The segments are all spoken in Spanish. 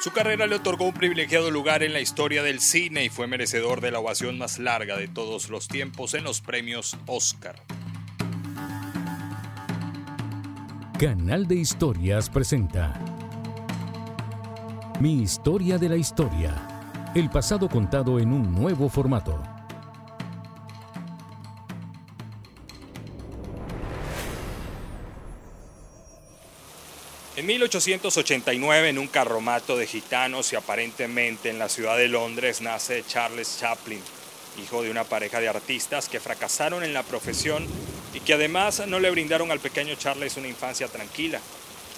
Su carrera le otorgó un privilegiado lugar en la historia del cine y fue merecedor de la ovación más larga de todos los tiempos en los premios Oscar. Canal de Historias presenta Mi historia de la historia. El pasado contado en un nuevo formato. En 1889, en un carromato de gitanos y aparentemente en la ciudad de Londres, nace Charles Chaplin, hijo de una pareja de artistas que fracasaron en la profesión y que además no le brindaron al pequeño Charles una infancia tranquila.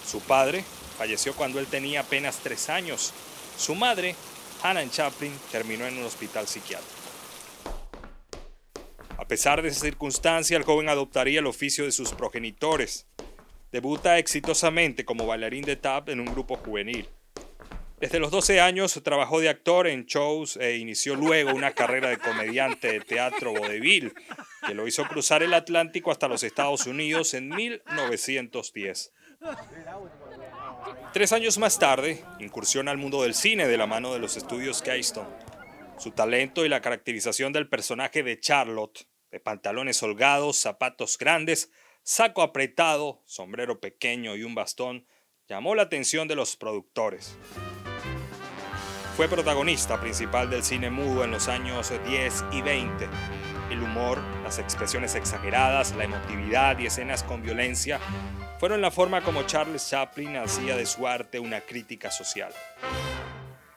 Su padre falleció cuando él tenía apenas tres años. Su madre, Hannah Chaplin, terminó en un hospital psiquiátrico. A pesar de esa circunstancia, el joven adoptaría el oficio de sus progenitores. Debuta exitosamente como bailarín de tap en un grupo juvenil. Desde los 12 años trabajó de actor en shows e inició luego una carrera de comediante de teatro vodevil, que lo hizo cruzar el Atlántico hasta los Estados Unidos en 1910. Tres años más tarde, incursiona al mundo del cine de la mano de los estudios Keystone. Su talento y la caracterización del personaje de Charlotte, de pantalones holgados, zapatos grandes, saco apretado, sombrero pequeño y un bastón, llamó la atención de los productores. Fue protagonista principal del cine mudo en los años 10 y 20. El humor, las expresiones exageradas, la emotividad y escenas con violencia fueron la forma como Charles Chaplin hacía de su arte una crítica social.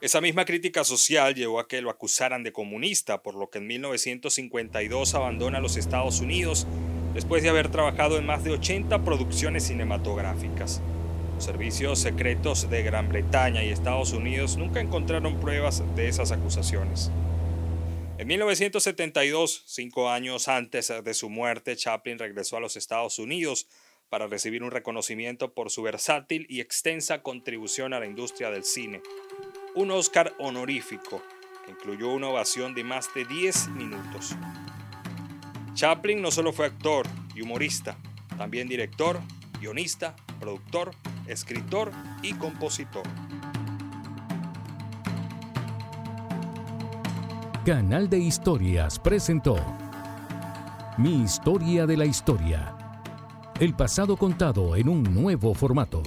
Esa misma crítica social llevó a que lo acusaran de comunista, por lo que en 1952 abandona los Estados Unidos después de haber trabajado en más de 80 producciones cinematográficas. Los servicios secretos de Gran Bretaña y Estados Unidos nunca encontraron pruebas de esas acusaciones. En 1972, cinco años antes de su muerte, Chaplin regresó a los Estados Unidos para recibir un reconocimiento por su versátil y extensa contribución a la industria del cine. Un Oscar honorífico que incluyó una ovación de más de 10 minutos. Chaplin no solo fue actor y humorista, también director, guionista, productor, escritor y compositor. Canal de Historias presentó Mi historia de la historia. El pasado contado en un nuevo formato.